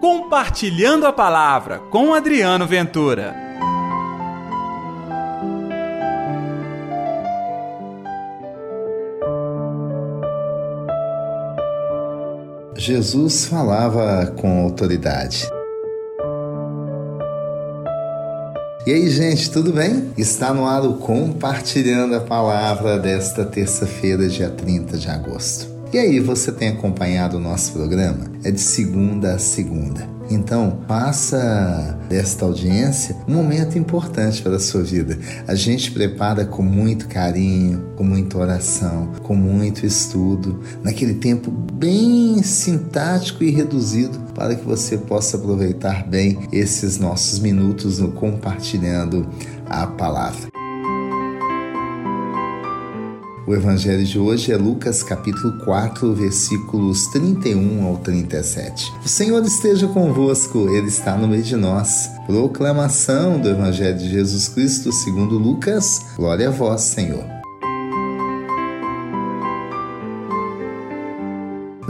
Compartilhando a Palavra com Adriano Ventura. Jesus falava com autoridade. E aí, gente, tudo bem? Está no ar o Compartilhando a Palavra desta terça-feira, dia 30 de agosto. E aí, você tem acompanhado o nosso programa? É de segunda a segunda. Então, faça desta audiência um momento importante para a sua vida. A gente prepara com muito carinho, com muita oração, com muito estudo, naquele tempo bem sintático e reduzido para que você possa aproveitar bem esses nossos minutos no compartilhando a palavra. O evangelho de hoje é Lucas capítulo 4, versículos 31 ao 37. O Senhor esteja convosco, ele está no meio de nós. Proclamação do evangelho de Jesus Cristo, segundo Lucas. Glória a vós, Senhor.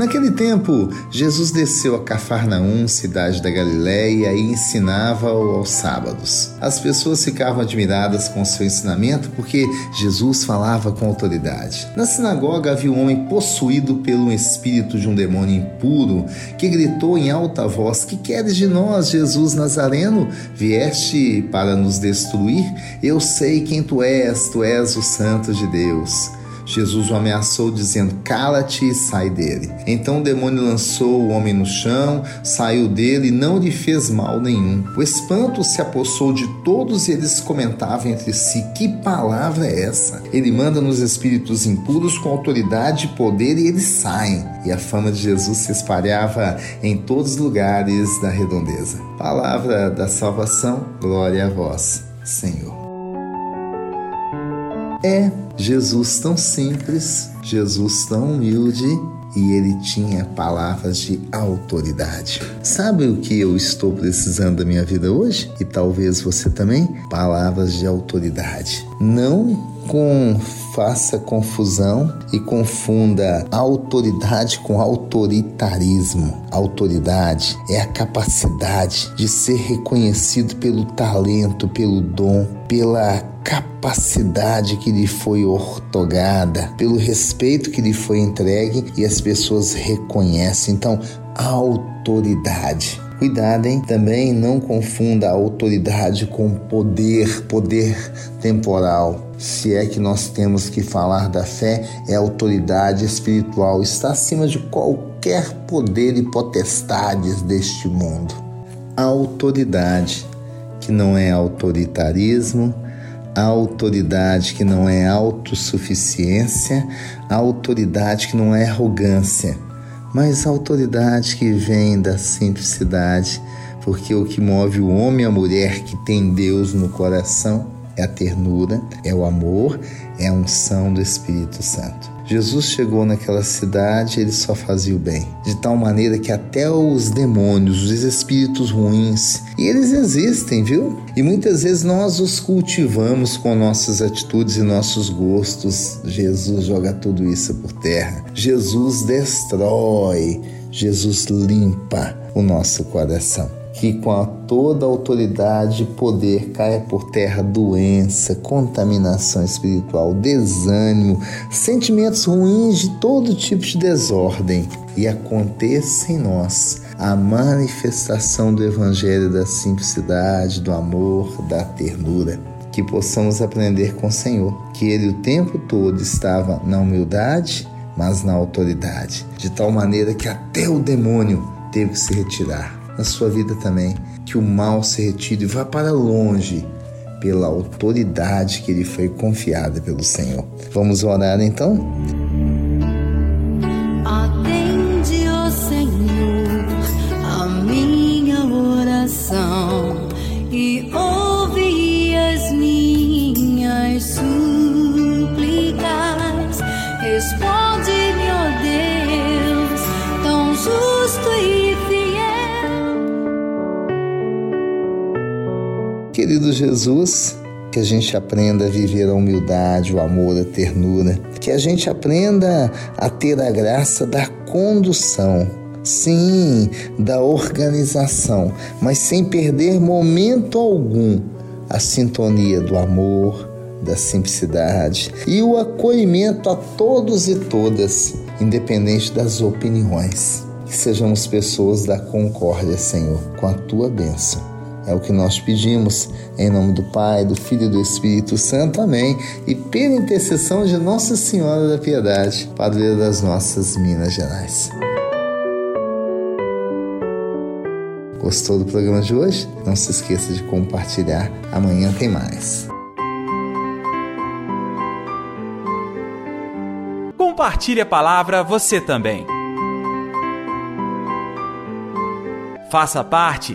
Naquele tempo, Jesus desceu a Cafarnaum, cidade da Galiléia, e ensinava aos sábados. As pessoas ficavam admiradas com seu ensinamento porque Jesus falava com autoridade. Na sinagoga havia um homem possuído pelo espírito de um demônio impuro que gritou em alta voz: Que queres de nós, Jesus Nazareno? Vieste para nos destruir? Eu sei quem tu és, tu és o Santo de Deus. Jesus o ameaçou, dizendo: Cala-te e sai dele. Então o demônio lançou o homem no chão, saiu dele e não lhe fez mal nenhum. O espanto se apossou de todos e eles comentavam entre si: Que palavra é essa? Ele manda nos espíritos impuros com autoridade e poder e eles saem. E a fama de Jesus se espalhava em todos os lugares da redondeza. Palavra da salvação, glória a vós, Senhor. É Jesus tão simples, Jesus tão humilde e ele tinha palavras de autoridade. Sabe o que eu estou precisando da minha vida hoje? E talvez você também? Palavras de autoridade. Não com faça confusão e confunda autoridade com autoritarismo. Autoridade é a capacidade de ser reconhecido pelo talento, pelo dom, pela capacidade que lhe foi ortogada, pelo respeito que lhe foi entregue e as pessoas reconhecem. Então, autoridade. Cuidado, hein? Também não confunda autoridade com poder, poder temporal. Se é que nós temos que falar da fé, é autoridade espiritual, está acima de qualquer poder e potestades deste mundo. A autoridade, que não é autoritarismo, a autoridade que não é autossuficiência, a autoridade que não é arrogância mas a autoridade que vem da simplicidade, porque o que move o homem e a mulher que tem Deus no coração é a ternura, é o amor, é a unção do Espírito Santo. Jesus chegou naquela cidade, ele só fazia o bem, de tal maneira que até os demônios, os espíritos ruins, e eles existem, viu? E muitas vezes nós os cultivamos com nossas atitudes e nossos gostos. Jesus joga tudo isso por terra. Jesus destrói, Jesus limpa o nosso coração que com a toda autoridade e poder caia por terra doença, contaminação espiritual, desânimo, sentimentos ruins de todo tipo de desordem e aconteça em nós a manifestação do evangelho da simplicidade, do amor, da ternura. Que possamos aprender com o Senhor, que Ele o tempo todo estava na humildade, mas na autoridade, de tal maneira que até o demônio teve que se retirar na sua vida também. Que o mal se retire e vá para longe pela autoridade que lhe foi confiada pelo Senhor. Vamos orar então? Querido Jesus, que a gente aprenda a viver a humildade, o amor, a ternura, que a gente aprenda a ter a graça da condução, sim, da organização, mas sem perder momento algum a sintonia do amor, da simplicidade e o acolhimento a todos e todas, independente das opiniões. Que sejamos pessoas da concórdia, Senhor, com a tua bênção. É o que nós pedimos, em nome do Pai, do Filho e do Espírito Santo. Amém. E pela intercessão de Nossa Senhora da Piedade, padroeira das nossas Minas Gerais. Gostou do programa de hoje? Não se esqueça de compartilhar. Amanhã tem mais. Compartilhe a palavra você também. Faça parte